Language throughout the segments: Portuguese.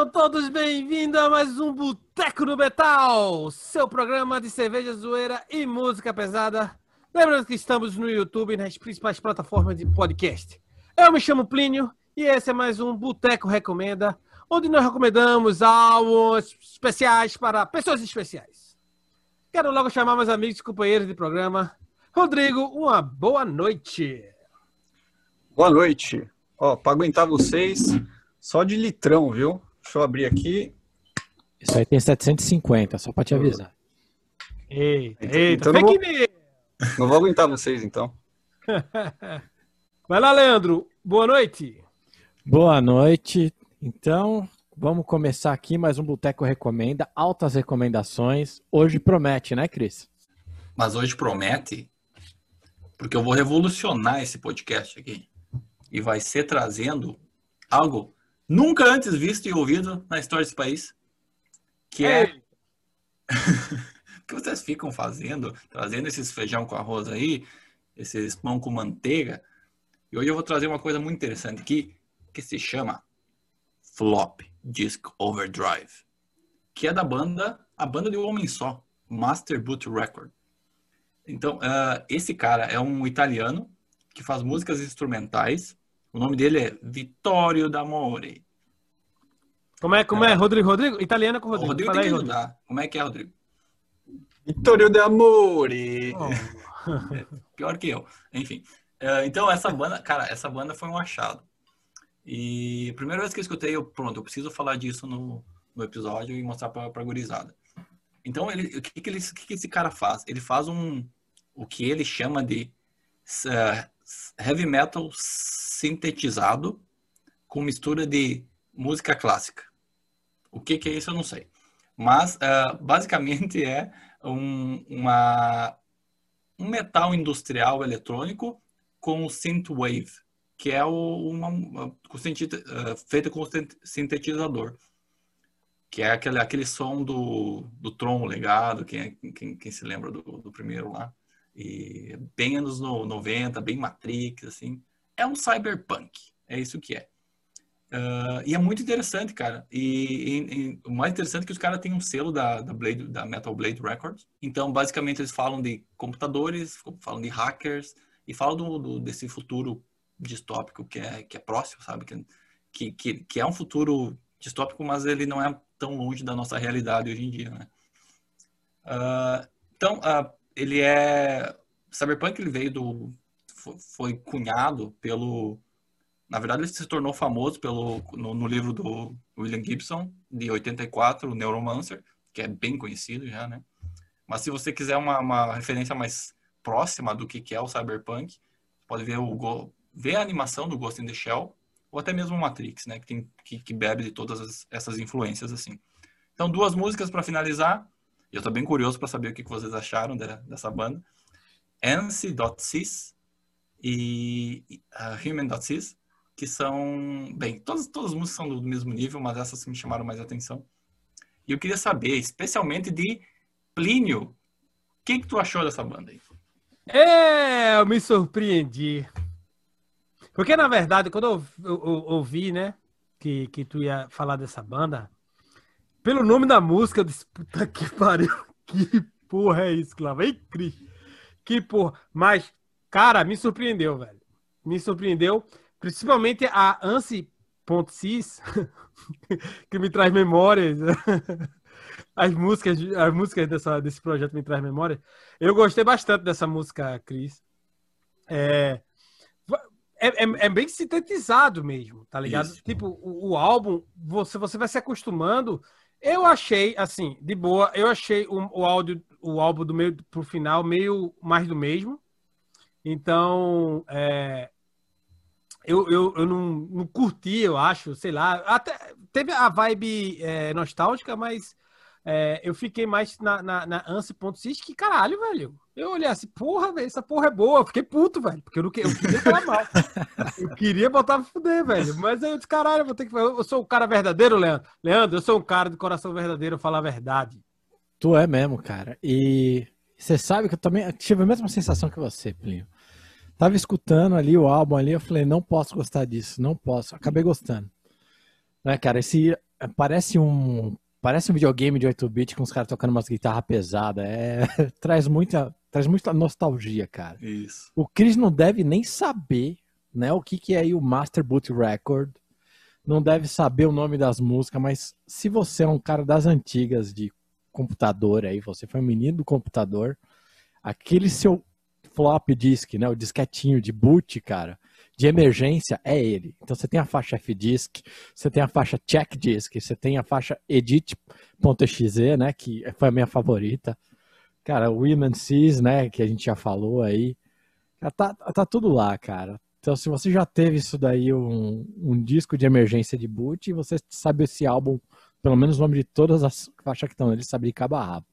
Sejam todos bem-vindos a mais um Boteco do Metal, seu programa de cerveja, zoeira e música pesada. Lembrando que estamos no YouTube e nas principais plataformas de podcast. Eu me chamo Plínio e esse é mais um Boteco Recomenda, onde nós recomendamos álbuns especiais para pessoas especiais. Quero logo chamar meus amigos e companheiros de programa. Rodrigo, uma boa noite. Boa noite. Ó, para aguentar vocês, só de litrão, viu? Deixa eu abrir aqui. Isso aí tem 750, só para te avisar. Eita, Então- eita, então não fake vou-. Não vou aguentar vocês, então. Vai lá, Leandro. Boa noite. Boa noite. Então, vamos começar aqui mais um Boteco Recomenda. Altas recomendações. Hoje promete, né, Cris? Mas hoje promete, porque eu vou revolucionar esse podcast aqui. E vai ser trazendo algo nunca antes visto e ouvido na história desse país. Que é. Ei. o que vocês ficam fazendo, trazendo esses feijão com arroz aí, esses pão com manteiga. E hoje eu vou trazer uma coisa muito interessante aqui, que se chama Flop Disc Overdrive. Que é da banda, a banda de um homem só, Master Boot Record. Então, ah, esse cara é um italiano que faz músicas instrumentais. O nome dele é Vittorio D'Amore. Como é, como é, Rodrigo? Rodrigo? Italiano com O Rodrigo. Rodrigo Fala tem aí, que Rodrigo. ajudar. Como é que é, Rodrigo? Vitório de Amore. Oh, Pior que eu. Enfim. Ah, então, essa banda, cara, essa banda foi um achado. E a primeira vez que eu escutei, eu, pronto, eu preciso falar disso no, no episódio e mostrar pra, pra gurizada. Então, ele, o, que, que, ele, o que, que esse cara faz? Ele faz um, o que ele chama de eh, heavy metal sintetizado com mistura de música clássica. O que, que é isso, eu não sei. Mas, ah, basicamente, é um, uma, um metal industrial eletrônico com synthwave, que é o, uma, uma- com sinteti- eh, feita com sin- sintetizador, que é aquele, aquele som do, do Tron legado, quem, é- quem, quem se lembra do, do primeiro lá, e bem anos no, 90, bem Matrix, assim, é um cyberpunk, é isso que é. Ah, e é muito interessante, cara. E, e- e o mais interessante é que os caras têm um selo da, da, Blade, da Metal Blade Records. Então, basicamente, eles falam de computadores, falam de hackers e falam do, do- desse futuro distópico que é, que é próximo, sabe? Que, que, que, é um futuro distópico, mas ele não é tão longe da nossa realidade hoje em dia, né? Ah, então, ah, ele é... Cyberpunk, ele veio do... fo- Foi cunhado pelo... Na verdade, ele se tornou famoso pelo, no, no livro do William Gibson, de 84, o Neuromancer, que é bem conhecido já, né? Mas se você quiser uma, uma referência mais próxima do que que é o Cyberpunk, pode ver, o, Go- ver a animação do Ghost in the Shell, ou até mesmo o Matrix, né? Que, tem, que, que bebe de todas as- essas influências, assim. Então, duas músicas para finalizar. E eu tô bem curioso para saber o que vocês acharam de- dessa banda. Ansi.cis e Human.cis, que são, bem, todas, todas as músicas são do mesmo nível, mas essas me chamaram mais atenção. E eu queria saber, especialmente de Plínio, o que, que tu achou dessa banda aí? É, eu me surpreendi. Porque, na verdade, quando eu- eu ouvi, né, que, que tu ia falar dessa banda, pelo nome da música, eu disse, puta que pariu, que porra é isso que lá vem, Cris? Que porra. Mas, cara, me surpreendeu, velho. Me surpreendeu, principalmente a Ansi.cis, que me traz memórias. As músicas, as músicas dessa, desse projeto me traz memórias. Eu gostei bastante dessa música, Cris. É, é, é- é bem sintetizado mesmo, tá ligado? Isso. Tipo, o, o álbum, você, você vai se acostumando. Eu achei, assim, de boa, eu achei o, o áudio, o álbum do meio pro final meio mais do mesmo. Então, é, eu, eu, eu não, não curti, eu acho, sei lá. Até teve a vibe é, nostálgica, mas é, eu fiquei mais na, na, na Ansi.cis que caralho, velho. Eu olhei assim, porra, velho, essa porra é boa. Eu fiquei puto, velho, porque eu, não, eu queria falar mal. Eu queria botar pra fuder, velho. Mas aí eu disse, caralho, eu vou ter que. Eu sou um cara verdadeiro, Leandro. Leandro, eu sou um cara de coração verdadeiro, eu falo a verdade. Tu é mesmo, cara. E você sabe que eu também tive a mesma sensação que você, Plínio. Tava escutando ali o álbum ali, eu falei, não posso gostar disso, não posso. Acabei gostando. Né, cara, esse parece um parece um videogame de 8-bit com os caras tocando umas guitarras pesadas. É, traz muita traz muita nostalgia, cara. Isso. O Chris não deve nem saber, né, o que que é aí o Master Boot Record. Não deve saber o nome das músicas, mas se você é um cara das antigas de computador aí, você foi um menino do computador, aquele seu flop disk, né, o disquetinho de boot, cara, de emergência é ele. Então você tem a faixa F-Disk, você tem a faixa Check Disk, você tem a faixa Edit.exe, né, que foi a minha favorita. Cara, o Seas, né, que a gente já falou aí. Tá, tá tudo lá, cara. Então, se você já teve isso daí, um, um disco de emergência de boot, você sabe esse álbum, pelo menos o nome de todas as faixas que estão nele, sabe de cabo a rabo.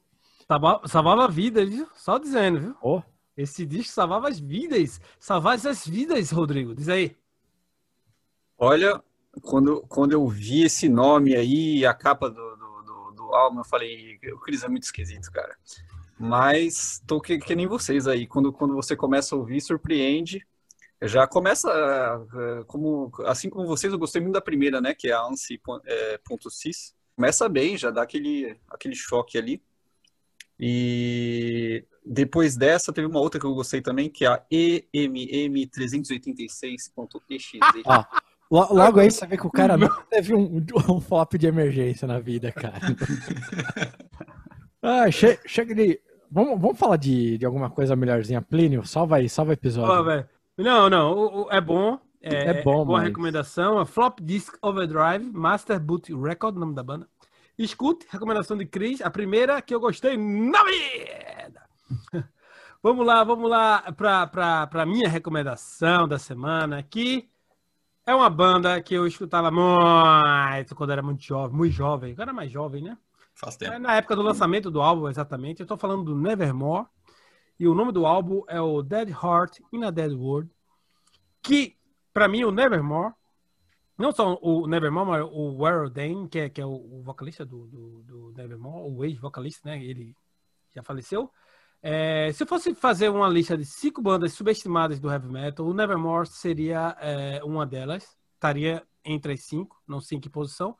Salvava a vida, viu? Só dizendo, viu? Oh, Esse disco salvava as vidas. Salvava as vidas, Rodrigo. Diz aí. Olha, quando, quando eu vi esse nome aí, a capa do, do, do, do álbum, eu falei, o Cris é muito esquisito, cara. Mas tô que, que nem vocês aí. Quando, quando você começa a ouvir, surpreende. Já começa, eh, como, assim como vocês, eu gostei muito da primeira, né? Que é a ANSI.sys. Começa bem, já dá aquele, aquele choque ali. E depois dessa, teve uma outra que eu gostei também, que é a EMM386.exe. ó, lo- logo aí você vê que o cara não teve um, um flop de emergência na vida, cara. Ah, che- chega de. Vamos, vamos falar de, de alguma coisa melhorzinha, Plínio? Salva aí, salva o episódio. Velho. Não, não, o- o- é bom. É, É bom, boa mas- recomendação. A Flop Disc Overdrive, Master Boot Record, nome da banda. Escute, recomendação de Chris, a primeira que eu gostei na vida. Vamos lá, vamos lá para a minha recomendação da semana, que é uma banda que eu escutava muito quando era muito jovem, muito jovem, agora mais jovem, né? Faz É tempo. na época do lançamento do álbum, exatamente. Eu tô falando do Nevermore. E o nome do álbum é o Dead Heart in a Dead World. Que, pra mim, o Nevermore, não só o Nevermore, mas o Warren Dane, que é, que é o, vocalista do, do, do Nevermore, o ex-vocalista, né? Ele já faleceu. É, se eu fosse fazer uma lista de cinco bandas subestimadas do heavy metal, o Nevermore seria é, uma delas. Estaria entre as cinco, não sei em que posição.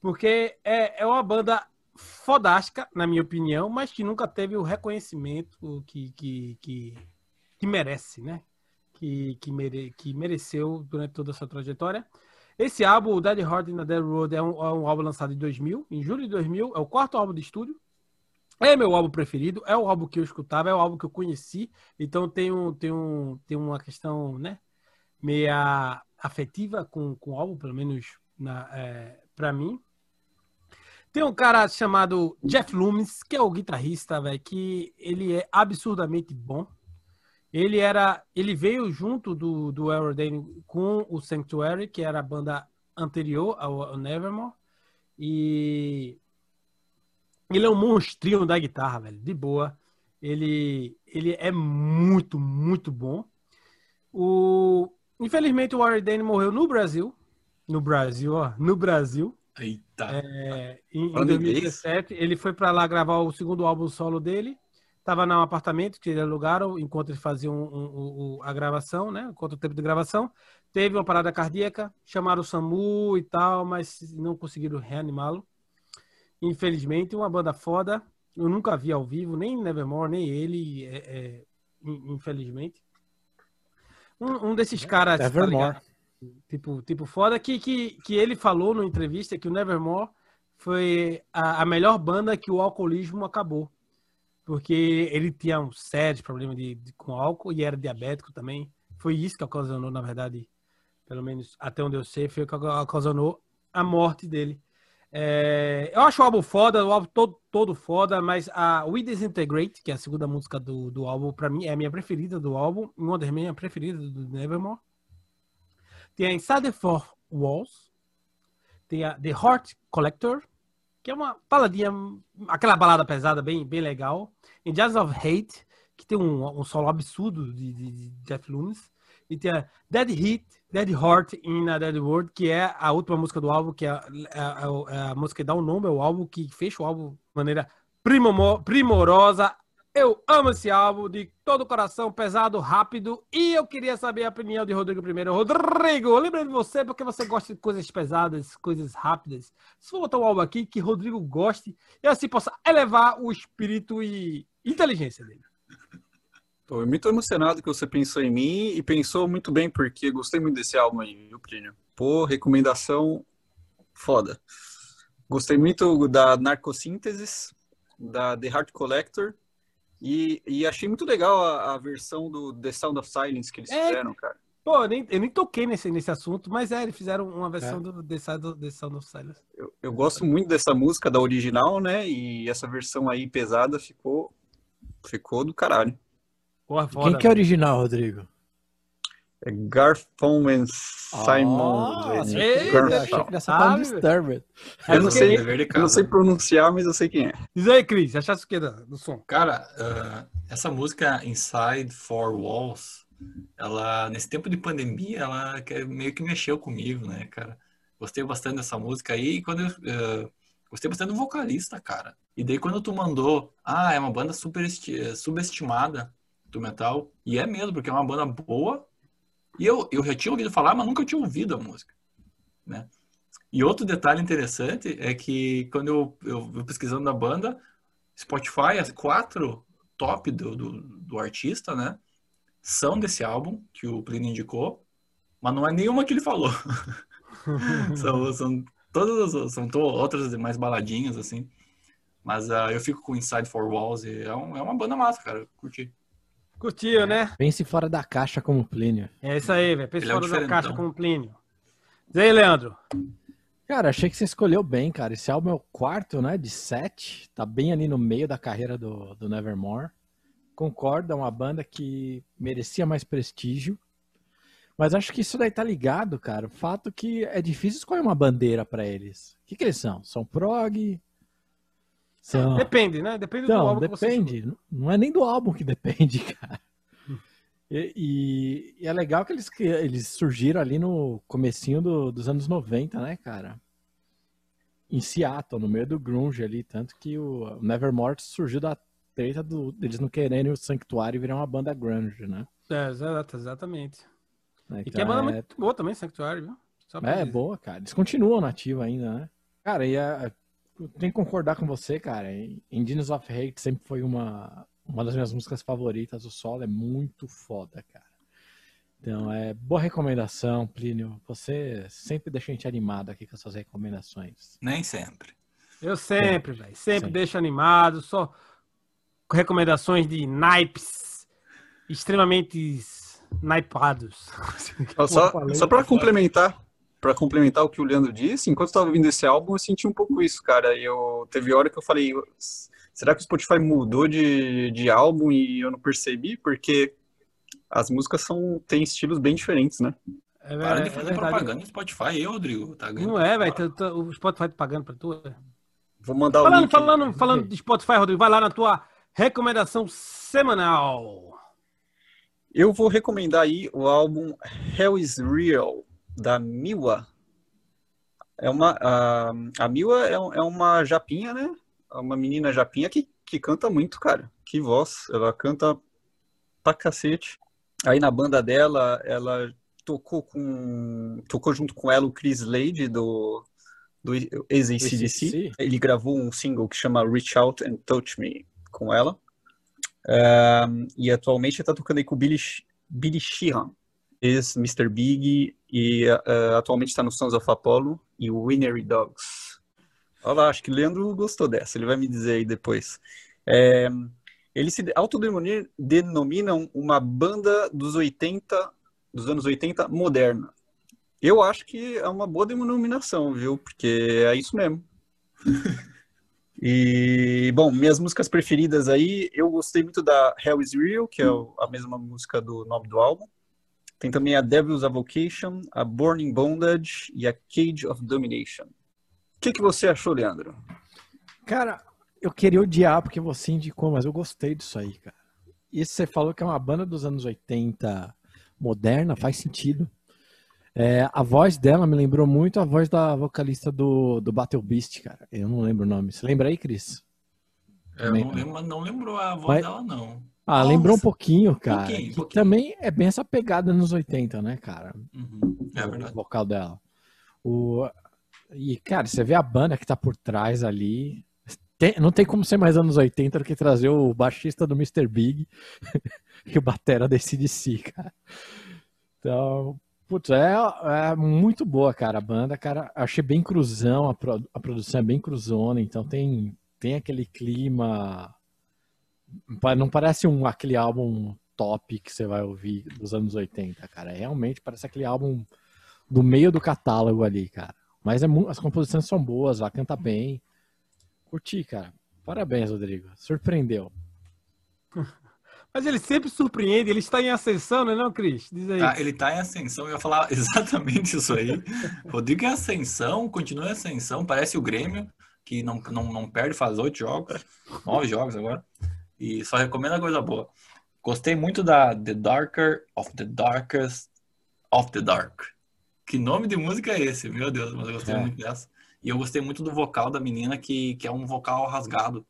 Porque é, é uma banda fodástica, na minha opinião, mas que nunca teve o reconhecimento que, que, que, que merece, né? Que, que, mere, que mereceu durante toda a sua trajetória. Esse álbum, o Dead Heart in the Dead Road, é um, é um álbum lançado em 2000, em julho de 2000, é o quarto álbum de estúdio. É meu álbum preferido, é o álbum que eu escutava, é o álbum que eu conheci, então tem, um, tem, um, tem uma questão, né, meia afetiva com, com o álbum, pelo menos na, é, para mim. Tem um cara chamado Jeff Loomis, que é o guitarrista, velho, que ele é absurdamente bom. Ele era, ele veio junto do do Aerodane com o Sanctuary, que era a banda anterior ao, ao Nevermore, e ele é um monstrinho da guitarra, velho, de boa. Ele ele é muito, muito bom. O infelizmente o Aerodane morreu no Brasil, no Brasil, ó, no Brasil. Eita. É, em, em Falando em inglês? 2017, ele foi para lá gravar o segundo álbum solo dele. Tava num apartamento que eles alugaram enquanto eles faziam um- um- um- a gravação, né? Enquanto o tempo de gravação. Teve uma parada cardíaca, chamaram o SAMU e tal, mas não conseguiram reanimá-lo. Infelizmente, uma banda foda. Eu nunca vi ao vivo, nem Nevermore, nem ele, é, é, in- infelizmente. Um, desses caras. tá Nevermore. ligado? tipo, tipo foda, que, que, que ele falou numa entrevista que o Nevermore foi a, a melhor banda que o alcoolismo acabou. Porque ele tinha um sério problema de, de- com álcool e era diabético também. Foi isso que ocasionou, na verdade, pelo menos até onde eu sei, foi o que ocasionou a morte dele. É, eu acho o álbum foda, o álbum todo, todo foda, mas a We Disintegrate, que é a segunda música do, do álbum, pra mim é a minha preferida do álbum, uma das minhas preferidas do Nevermore. Tem a Inside the Four Walls. Tem a The Heart Collector, que é uma baladinha, aquela balada pesada bem, bem legal. Em Jazz of Hate, que tem um, um solo absurdo de, de, de Jeff Loomis. E tem a Dead Heat, Dead Heart in a Dead World, que é a última música do álbum, que é a, a- a- a música que dá o nome ao álbum, que fecha o álbum de maneira primorosa, Eu amo esse álbum de todo o coração, pesado, rápido. E eu queria saber a opinião de Rodrigo primeiro. Rodrigo, eu lembrei de você porque você gosta de coisas pesadas, coisas rápidas. Se for botar um álbum aqui que Rodrigo goste e assim possa elevar o espírito e inteligência dele. Tô muito emocionado que você pensou em mim e pensou muito bem, porque gostei muito desse álbum aí, viu, Plínio? Pô, recomendação foda. Gostei muito da Narcossínteses, da The Heart Collector e, e achei muito legal a, a, versão do The Sound of Silence que eles é, fizeram, cara. Pô, eu nem, eu nem toquei nesse, nesse assunto, mas é, eles fizeram uma versão é. do The Sound, The Sound of Silence. Eu, eu gosto muito dessa música, da original, né? E essa versão aí pesada ficou, ficou do caralho. Porra, foda, Quem que é original, Rodrigo? É Garfon and Simon. Oh, achei que nessa ah, Disturbed. Eu não, sei, eu não sei pronunciar, mas eu sei quem é. Diz aí, Cris, achaste o que do som? Cara, uh, essa música Inside Four Walls, ela, nesse tempo de pandemia, ela meio que mexeu comigo, né, cara? Gostei bastante dessa música aí, e quando eu, uh, gostei bastante do vocalista, cara. E daí quando tu mandou, ah, é uma banda super subestimada, do metal. E é mesmo, porque é uma banda boa. E eu, eu já tinha ouvido falar, mas nunca tinha ouvido a música. Né? E outro detalhe interessante é que quando eu, eu, eu pesquisando da banda, Spotify, as quatro top do, do, do, artista, né? São desse álbum que o Plínio indicou, mas não é nenhuma que ele falou. são, são todas são to, outras mais baladinhas, assim. Mas uh, eu fico com Inside Four Walls e é, um, é uma banda massa, cara. Curti. Curtiu, né? Pense fora da caixa como Plínio. É isso aí, velho. Pense Ele fora é um da caixa como Plínio. Diz aí, Leandro. Cara, achei que você escolheu bem, cara. Esse álbum é o quarto, né? De sete. Tá bem ali no meio da carreira do, do Nevermore. Concordo, é uma banda que merecia mais prestígio. Mas acho que isso daí tá ligado, cara. O fato que é difícil escolher uma bandeira para eles. O que, que eles são? São prog? São... Depende, né? Depende então, do álbum. Depende. Não é nem do álbum que depende, cara. E, e, é legal que eles, que eles surgiram ali no comecinho do, dos anos 90, né, cara? Em Seattle, no meio do grunge ali, tanto que o Nevermore surgiu da treta do, deles não quererem o Sanctuário virar uma banda grunge, né? É, exatamente. É, e que é banda é... muito boa também, Sanctuário, viu? é, dizer. boa, cara. Eles continuam nativos ainda, né? Cara, e a, tenho que concordar com você, cara. Engines of Hate sempre foi uma, uma das minhas músicas favoritas. O solo é muito foda, cara. Então, é boa recomendação, Plínio. Você sempre deixa a gente animado aqui com as suas recomendações. Nem sempre. Eu sempre, velho. Sempre, sempre deixo animado. Só com recomendações de naipes extremamente naipados. Só, só para complementar, para complementar o que o Leandro disse, enquanto estava ouvindo esse álbum, eu senti um pouco isso, cara. Eu teve hora que eu falei, será que o Spotify mudou de, de álbum e eu não percebi? Porque as músicas são têm estilos bem diferentes, né? É, Para de fazer é propaganda no Spotify, aí, Rodrigo. Tá ganhando não é, velho. O Spotify tá pagando para tu. É. Vou mandar falando, o link. Falando, falando de Spotify, Rodrigo, vai lá na tua recomendação semanal. Eu vou recomendar aí o álbum Hell is Real, da Miwa. É uma, a, a Miwa é, é uma japinha, né? É uma menina japinha que, que canta muito, cara. Que voz. Ela canta pra cacete. Aí na banda dela, ela tocou com tocou junto com ela o Chris Lade do do ex-ACDC. Ele gravou um single que chama Reach Out and Touch Me com ela. Um, e atualmente está tocando aí com o Billy, Billy Sheehan, ex-Mr. Big e uh, atualmente está no Sons of Apollo e o Winery Dogs. Olha lá, acho que o Leandro gostou dessa, ele vai me dizer aí depois. É, eles se autodenominam uma banda dos 80, dos anos 80 moderna. Eu acho que é uma boa denominação, viu? Porque é isso mesmo. e, bom, minhas músicas preferidas aí, eu gostei muito da Hell is Real, que é a mesma música do nome do álbum. Tem também a Devil's Avocation, a Born in Bondage e a Cage of Domination. O que, que você achou, Leandro? Cara, eu queria odiar porque você indicou, mas eu gostei disso aí, cara. E você falou que é uma banda dos anos 80 moderna, faz sentido. É, a voz dela me lembrou muito a voz da vocalista do, do Battle Beast, cara. Eu não lembro o nome. Você lembra aí, Cris? Eu Também não, não. lembro, não lembrou a voz Mas- dela, não. Ah, Nossa. lembrou um pouquinho, cara. Pouquinho, pouquinho. também é bem essa pegada nos 80, né, cara? Uhum, É o verdade. vocal dela. O... E, cara, você vê a banda que tá por trás ali. Tem- não tem como ser mais anos 80 do que trazer o baixista do Mr. Big e o batera da CDC, cara. Então, putz, é, é muito boa, cara, a banda, cara. Achei bem cruzão, a, pro- a produção é bem cruzona, então tem, tem aquele clima. Não parece um, aquele álbum top que você vai ouvir dos anos 80, cara. Realmente parece aquele álbum do meio do catálogo ali, cara. Mas é as composições são boas, ela canta bem. Curti, cara. Parabéns, Rodrigo. Surpreendeu. Mas ele sempre surpreende, ele está em ascensão, não é não, Cris? Diz aí. Tá, ele tá em ascensão, eu ia falar exatamente isso aí. Rodrigo em ascensão, continua em ascensão, parece o Grêmio, que não, não, não perde, faz oito jogos, nove jogos agora, e só recomenda coisa boa. Gostei muito da The Darker of the Darkest of the Dark. Que nome de música é esse? Meu Deus, mas eu gostei É. muito dessa. E eu gostei muito do vocal da menina, que, que é um vocal rasgado,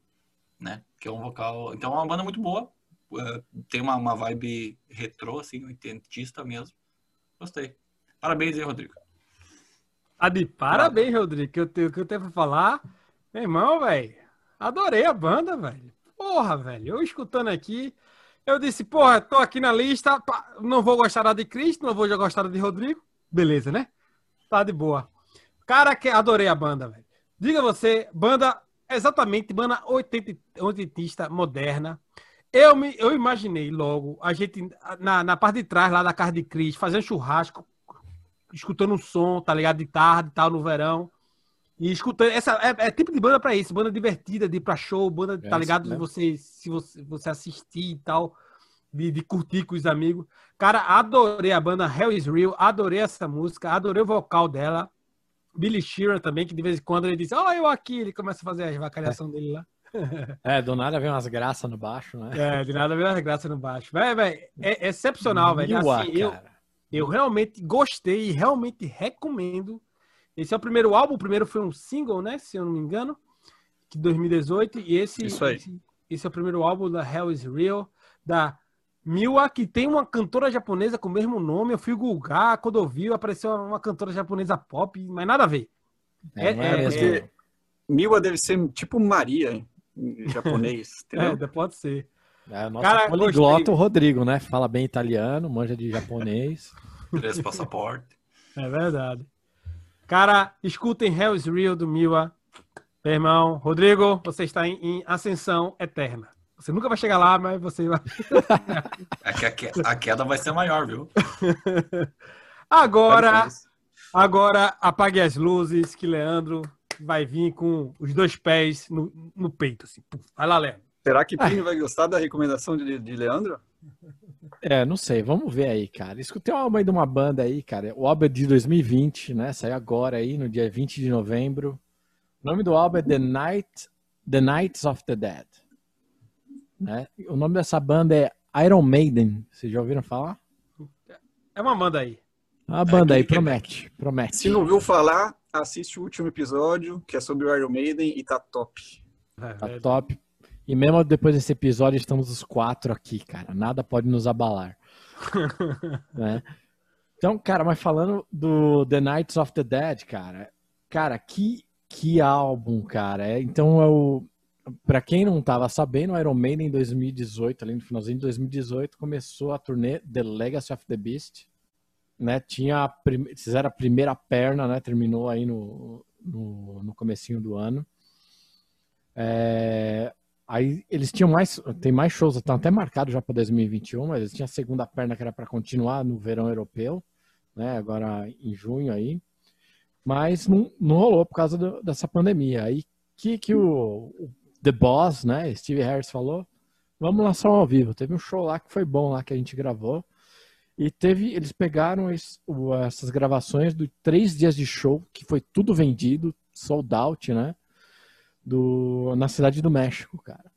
né? Que é um vocal. Então é uma banda muito boa. É, tem uma, uma vibe retrô, assim, oitentista mesmo. Gostei. Parabéns aí, Rodrigo. Ah, de parabéns, Rodrigo, que eu tenho, que eu tenho pra falar. Meu irmão, velho, adorei a banda, velho. Porra, velho, eu escutando aqui, eu disse, porra, tô aqui na lista, não vou gostar da de Cristo, não vou já gostar da de Rodrigo. Beleza, né? Tá de boa. Cara, que adorei a banda, velho. Diga você, banda, exatamente, banda oitentista, moderna. Eu, me, eu imaginei logo a gente na, na parte de trás lá da casa de Cris, fazendo churrasco, escutando um som, tá ligado? De tarde, tal, no verão. E escutando. Essa é, é tipo de banda pra isso, banda divertida, de ir pra show, banda, É tá ligado? mesmo. você, se você, você assistir e tal, de, de curtir com os amigos. Cara, adorei a banda Hell is Real, adorei essa música, adorei o vocal dela. Billy Sheeran também, que de vez em quando ele diz, ó, eu aqui, ele começa a fazer a vacalhação dele lá. É, do nada vem umas graças no baixo, né? É, de nada a ver a graça no baixo. Véi, véi, é excepcional, velho. Assim, eu, eu realmente gostei e realmente recomendo. Esse é o primeiro álbum, o primeiro foi um single, né? Se eu não me engano, de 2018. E esse, Isso aí. esse, esse é o primeiro álbum da Hell is Real, da Miwa, que tem uma cantora japonesa com o mesmo nome. Eu fui googar, quando eu vi, apareceu uma cantora japonesa pop, mas nada a ver. É, é- é- mesmo. é- Miwa deve ser tipo Maria em- japonês? É, pode ser. É, o nosso Cara, poliglota, gostei. o Rodrigo, né? Fala bem italiano, manja de japonês. Três passaporte. É verdade. Cara, escutem Hell is Real do Miwa. Meu irmão, Rodrigo, você está em, em ascensão eterna. Você nunca vai chegar lá, mas você vai. É que a, que- a queda vai ser maior, viu? Agora, agora apague as luzes, que Leandro vai vir com os dois pés no, no peito. Assim. Vai lá, Leandro. Será que Plínio vai gostar da recomendação de, de Leandro? É, não sei, vamos ver aí, cara. Escutei um álbum aí de uma banda aí, cara. O álbum é de 2020, né? Saiu agora aí, no dia 20 de novembro. O nome do álbum é The Night, The Nights of the Dead. Né? O nome dessa banda é Iron Maiden. Vocês já ouviram falar? É uma banda aí. A banda aí que- que- promete, promete. Se não ouviu falar, assiste o último episódio, que é sobre o Iron Maiden, e tá top. É, Tá é, top. E mesmo depois desse episódio, estamos os quatro aqui, cara. Nada pode nos abalar. né? Então, cara, mas falando do The Nights of the Dead, cara, cara, que, que álbum, cara. É, então, eu, pra quem não tava sabendo, o Iron Maiden em 2018, ali no finalzinho de 2018, começou a turnê The Legacy of the Beast. Né? Tinha a fizeram a primeira perna, né? Terminou aí no, no, no comecinho do ano. É, Aí eles tinham mais, tem mais shows, estão até marcados já para 2021, mas eles tinham a segunda perna que era para continuar no verão europeu, né? Agora em junho aí, mas não, não rolou por causa do- dessa pandemia. Aí que que o, o The Boss, né? Steve Harris falou, vamos lançar um ao vivo. Teve um show lá que foi bom lá que a gente gravou e teve, eles pegaram es- o- essas gravações de três dias de show que foi tudo vendido, sold out, né? Do, na cidade do México, cara.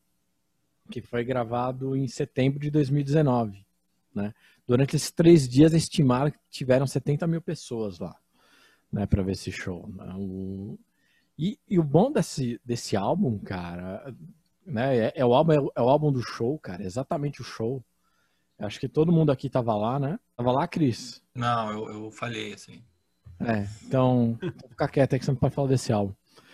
Que foi gravado em setembro de 2019. Né? Durante esses três dias, estimaram que tiveram 70 mil pessoas lá né, para ver esse show. né? O- E, e o bom desse, desse álbum, cara, né? É, é o álbum, é, é o álbum do show, cara. Exatamente o show. Acho que todo mundo aqui tava lá, né? Tava lá, Cris? Não, eu, eu falhei, assim. É, então, vou ficar quieto aí que você não pode falar desse álbum.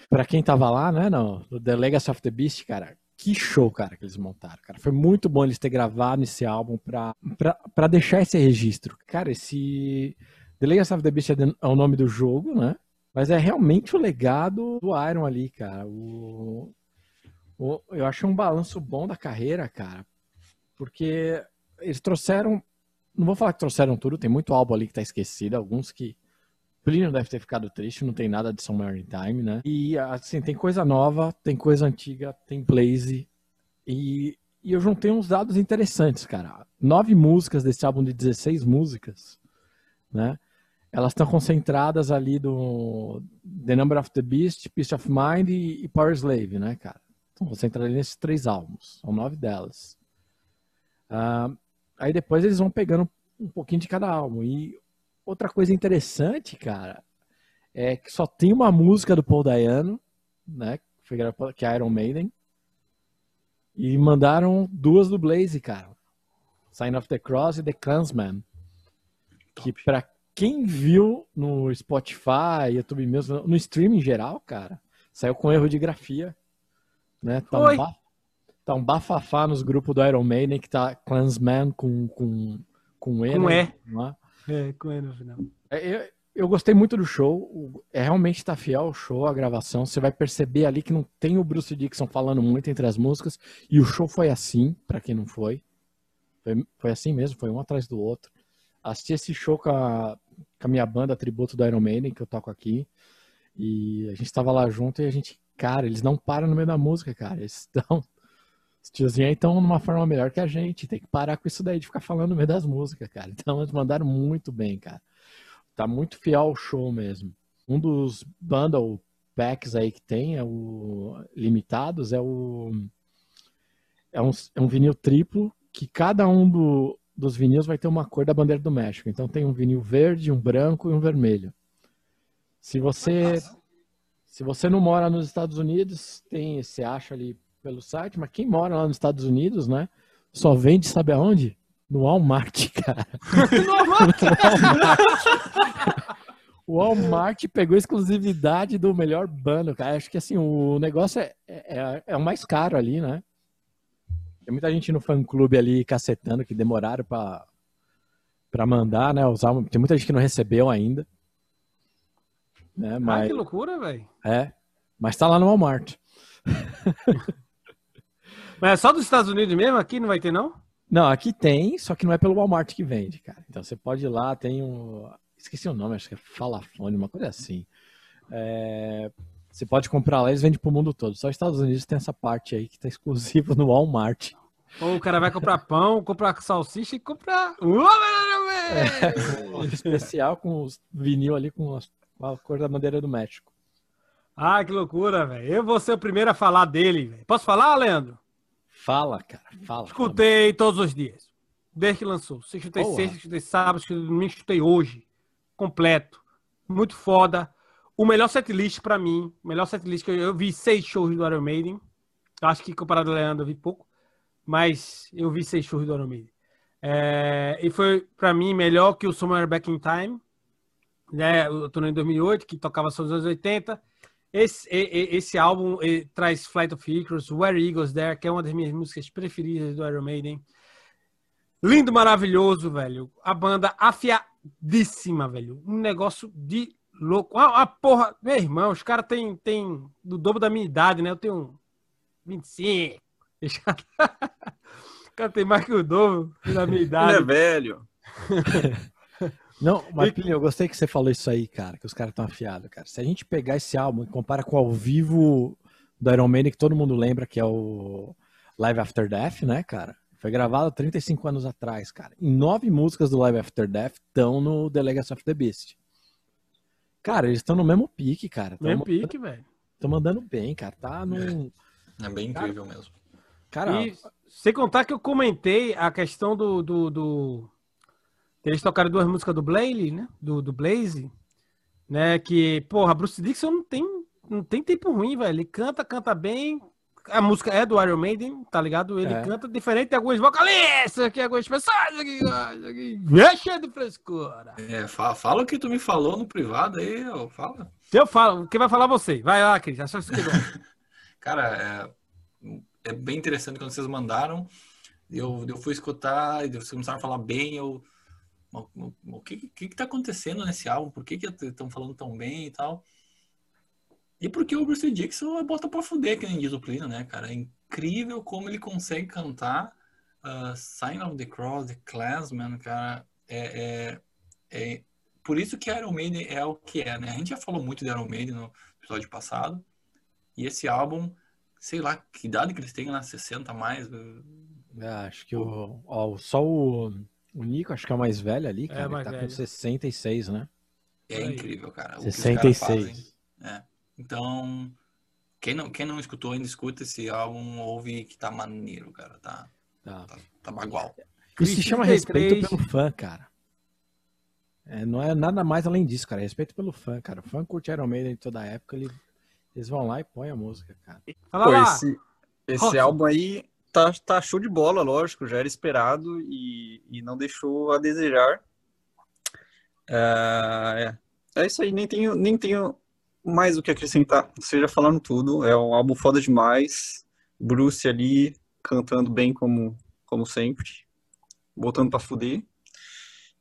Pra quem tava lá, né, no, no The Legacy of the Beast, cara, que show, cara, que eles montaram, cara. Foi muito bom eles ter gravado esse álbum pra, pra, pra deixar esse registro. Cara, esse The Legacy of the Beast é, é o nome do jogo, né? Mas é realmente o legado do Iron ali, cara. O, o- eu achei um balanço bom da carreira, cara, porque eles trouxeram. Não vou falar que trouxeram tudo, tem muito álbum ali que tá esquecido, alguns que Plínio deve ter ficado triste, não tem nada de Somewhere Time, né? E assim, tem coisa nova, tem coisa antiga, tem Blaze. E, e eu juntei uns dados interessantes, cara. Nove músicas desse álbum de 16 músicas, né? Elas estão concentradas ali do The Number of the Beast, Peace of Mind e, e Power Slave, né, cara? Estão concentradas nesses três álbuns. São nove delas. Ah, aí depois eles vão pegando um pouquinho de cada álbum. E outra coisa interessante, cara, é que só tem uma música do Paul Dayano, né? Que, é Iron Maiden. E mandaram duas do Blaze, cara. Sign of the Cross e The Clansman. Que pra quem viu no Spotify, YouTube mesmo, no streaming em geral, cara, saiu com erro de grafia. Né? Tá, um ba- tá um bafafá nos grupos do Iron Maiden que tá Clansman com, com, com E. Com né? E. É, com ele no final. É, Eu, eu gostei muito do show. O- É realmente tá fiel ao show, a gravação. Você vai perceber ali que não tem o Bruce Dixon falando muito entre as músicas. E o show foi assim, pra quem não foi. Foi, foi assim mesmo, foi um atrás do outro. Assisti esse show com a, com a minha banda tributo do Iron Maiden, que eu toco aqui. E a gente tava lá junto e a gente, cara, eles não param no meio da música, cara. Eles estão. Os tiozinhos aí estão numa forma melhor que a gente. Tem que parar com isso daí de ficar falando no meio das músicas, cara. Então eles mandaram muito bem, cara. Tá muito fiel ao show mesmo. Um dos bundle packs aí que tem, é o limitados, é o é um, é um vinil triplo que cada um do, dos vinis vai ter uma cor da bandeira do México. Então tem um vinil verde, um branco e um vermelho. Se você se você não mora nos Estados Unidos, tem você acha ali pelo site, mas quem mora lá nos Estados Unidos, né? Só vende, sabe aonde? No Walmart, cara. O Walmart pegou exclusividade do melhor bando, cara. Acho que assim, o negócio é, é, é o mais caro ali, né? Tem muita gente no fã clube ali cacetando que demoraram pra, pra mandar, né? Usar, tem muita gente que não recebeu ainda. Né? Ah, Mas, que loucura, velho. é, mas tá lá no Walmart. Mas é só dos Estados Unidos mesmo? Aqui não vai ter, não? Não, aqui tem, só que não é pelo Walmart que vende, cara. Então você pode ir lá, tem um. Esqueci o nome, acho que é Falafone, uma coisa assim. É, Você pode comprar lá, eles vendem pro mundo todo. Só os Estados Unidos tem essa parte aí que tá exclusivo no Walmart. Ou o cara vai comprar pão, comprar salsicha e comprar. Um especial com os vinil ali com, as- com a cor da bandeira do México. Ah, que loucura, velho. Eu vou ser o primeiro a falar dele, velho. Posso falar, Leandro? Fala, cara, fala. Escutei todos os dias. Desde que lançou. Se chutei Boa. sexta, chutei sábado, chutei domingo, chutei hoje. Completo. Muito foda. O melhor setlist pra mim. O melhor setlist que eu, eu vi seis shows do Iron Maiden. Acho que comparado ao Leandro eu vi pouco. Mas eu vi seis shows do Iron Maiden. É, e foi pra mim melhor que o Somewhere Back in Time. Né, o torneio em 2008, que tocava só nos anos 80. Esse, esse álbum traz Flight of Icarus, Where Eagles There, que é uma das minhas músicas preferidas do Iron Maiden. Lindo, maravilhoso, velho. A banda afiadíssima, velho. Um negócio de louco. Ah, a porra, meu irmão, os caras têm tem do dobro da minha idade, né? Eu tenho 25. Os caras o cara tem mais que o dobro da minha Ele idade. é velho. Não, mas eu gostei que você falou isso aí, cara, que os caras estão afiados, cara. Se a gente pegar esse álbum e compara com o ao vivo do Iron Maiden, que todo mundo lembra que é o Live After Death, né, cara? Foi gravado 35 anos atrás, cara. E nove músicas do Live After Death estão no The Legacy of the Beast. Cara, eles estão no mesmo pique, cara. Mesmo Estão pique, velho. mandando bem, cara. Tá num. É bem incrível mesmo. Cara, E sem contar que eu comentei a questão do. do, do... Eles tocaram duas músicas do Blaze, né? Do, do Blaze. Né? Que, porra, Bruce Dixon não tem, não tem tempo ruim, velho. Ele canta, canta bem, a música é do Iron Maiden, tá ligado? Ele É. canta diferente de alguns vocalistas, que algumas pessoas aqui, aqui é cheio de frescura. É, fa- fala o que tu me falou no privado aí, ó, fala. Eu falo, quem vai falar é você? Vai lá, Cris, é que eu. Cara, é, é bem interessante quando vocês mandaram. Eu, eu fui escutar e vocês começaram a falar bem. Eu, o, que, que que tá acontecendo nesse álbum? Por que que estão falando tão bem e tal? E porque o Bruce Dixon bota pra fuder, que nem diz o Plino, né, cara? É incrível como ele consegue cantar uh, Sign of the Cross, The Clansman, cara. É, é, é- por isso que Iron Maiden é o que é, né? A gente já falou muito de Iron Maiden no episódio passado. E esse álbum, sei lá, que idade que eles têm lá, 60 a mais? É, acho que o, ó, só o, o Nico, acho que é o mais velho ali, cara. ele mais tá com velho. 66, né? É incrível, cara. O que os caras fazem. 66. É. Então, quem não, quem não escutou ainda, escuta esse álbum, ouve que tá maneiro, cara. Tá, Tá. tá, tá bagual. Isso se chama 33. respeito pelo fã, cara. É, não é nada mais além disso, cara. É respeito pelo fã, cara. O fã curte Iron Maiden de toda a época, ele- eles vão lá e põem a música, cara. Fala Pô, lá. esse, esse álbum aí tá, tá show de bola, lógico, já era esperado e, e não deixou a desejar. É, é isso aí, nem tenho, nem tenho mais o que acrescentar. Vocês já falaram tudo, é um álbum foda demais. Bruce ali cantando bem como, como sempre, botando pra fuder.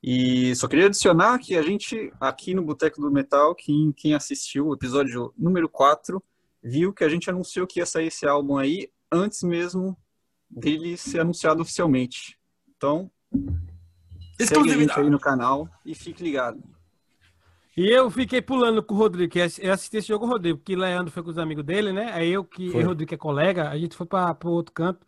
E só queria adicionar que a gente, aqui no Boteco do Metal, quem, quem assistiu o episódio número 4, viu que a gente anunciou que ia sair esse álbum aí antes mesmo dele ser anunciado oficialmente. Então, segue a gente aí no canal e fique ligado. E eu fiquei pulando com o Rodrigo, que eu assisti esse jogo com o Rodrigo, porque Leandro foi com os amigos dele, né? Aí eu, que Foi. o Rodrigo é colega, a gente foi para o outro canto.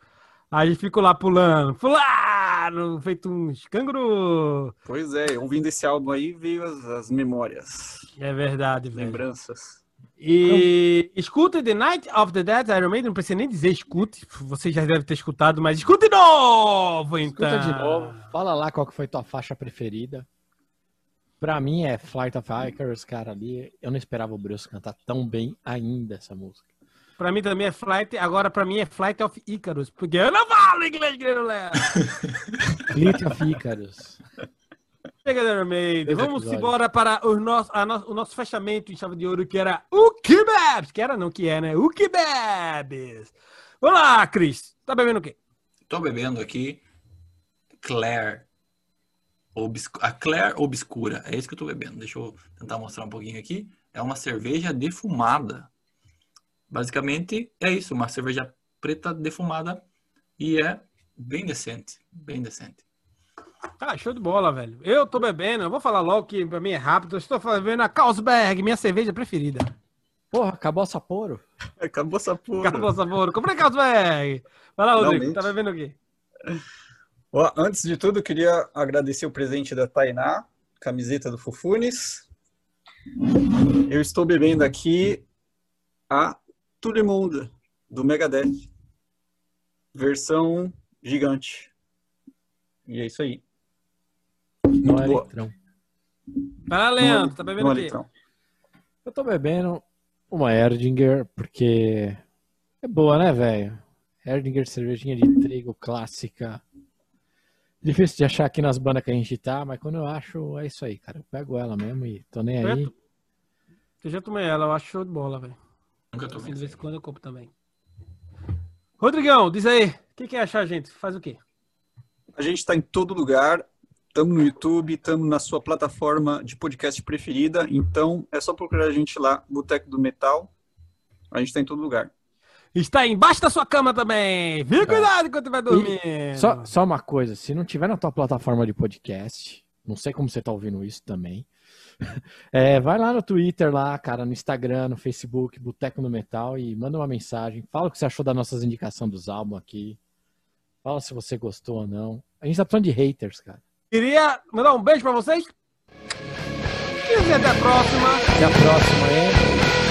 Aí a gente ficou lá pulando, pulando, feito uns canguru. Pois é, ouvindo esse álbum aí veio as, as memórias, É verdade, velho. lembranças. E escuta The Night of the Dead, Iron Maiden, não precisa nem dizer escute, você já deve ter escutado, mas escute de novo, então. Escuta de novo. Fala lá qual que foi tua faixa preferida. Pra mim é Flight of Icarus, cara, ali. Eu não esperava o Bruce cantar tão bem ainda essa música. Pra mim também é Flight, agora pra mim é Flight of Icarus, porque eu não falo inglês, querido Léo. Fleet of Icarus. Chega da Vamos episódio. embora para o nosso, no- o nosso fechamento em chave de ouro, que era o Kebabs. Que era não, que é, né? O Kebabs. Vamos lá, Cris. Tá bebendo o quê? Tô bebendo aqui Claire. Obscu- A Claire Obscura. É isso que eu tô bebendo. Deixa eu tentar mostrar um pouquinho aqui. É uma cerveja defumada. Basicamente é isso, uma cerveja preta defumada e é bem decente, bem decente. Ah, show de bola, velho. Eu tô bebendo, eu vou falar logo que pra mim é rápido. Eu estou bebendo a Carlsberg, minha cerveja preferida. Porra, acabou o Sapporo? Acabou essa porra. Acabou sabor. Comprei Carlsberg. Vai lá, Rodrigo. Finalmente. Tá bebendo o quê? Ó, antes de tudo, eu queria agradecer o presente da Tainá, camiseta do Fufunes. Eu estou bebendo aqui a Tulemunda, do Megadeth. Versão gigante. E é isso aí. Não é litrão. Vai lá, Leandro. Tá bebendo o é quê? Eu tô bebendo uma Erdinger, porque é boa, né, velho? Erdinger, cervejinha de trigo clássica. Difícil de achar aqui nas bandas que a gente tá, mas quando eu acho, é isso aí, cara. Eu pego ela mesmo e tô nem aí. Eu já tomei ela, eu acho show de bola, velho. Nunca Assim, tomei. de vez em quando eu compro também. Rodrigão, diz aí. O que, que é achar, gente? Faz o quê? A gente está em todo lugar. Estamos no YouTube, estamos na sua plataforma de podcast preferida. Então é só procurar a gente lá, Boteco do Metal. A gente está em todo lugar. Está embaixo da sua cama também. Fique cuidado enquanto vai dormir. Só, só uma coisa, se não tiver na tua plataforma de podcast, não sei como você tá ouvindo isso também. é, vai lá no Twitter, lá, cara, no Instagram, no Facebook, Boteco no Metal, e manda uma mensagem. Fala o que você achou das nossas indicações dos álbuns aqui. Fala se você gostou ou não. A gente tá precisando de haters, cara. Queria mandar um beijo pra vocês. E até a próxima. Até a próxima, hein?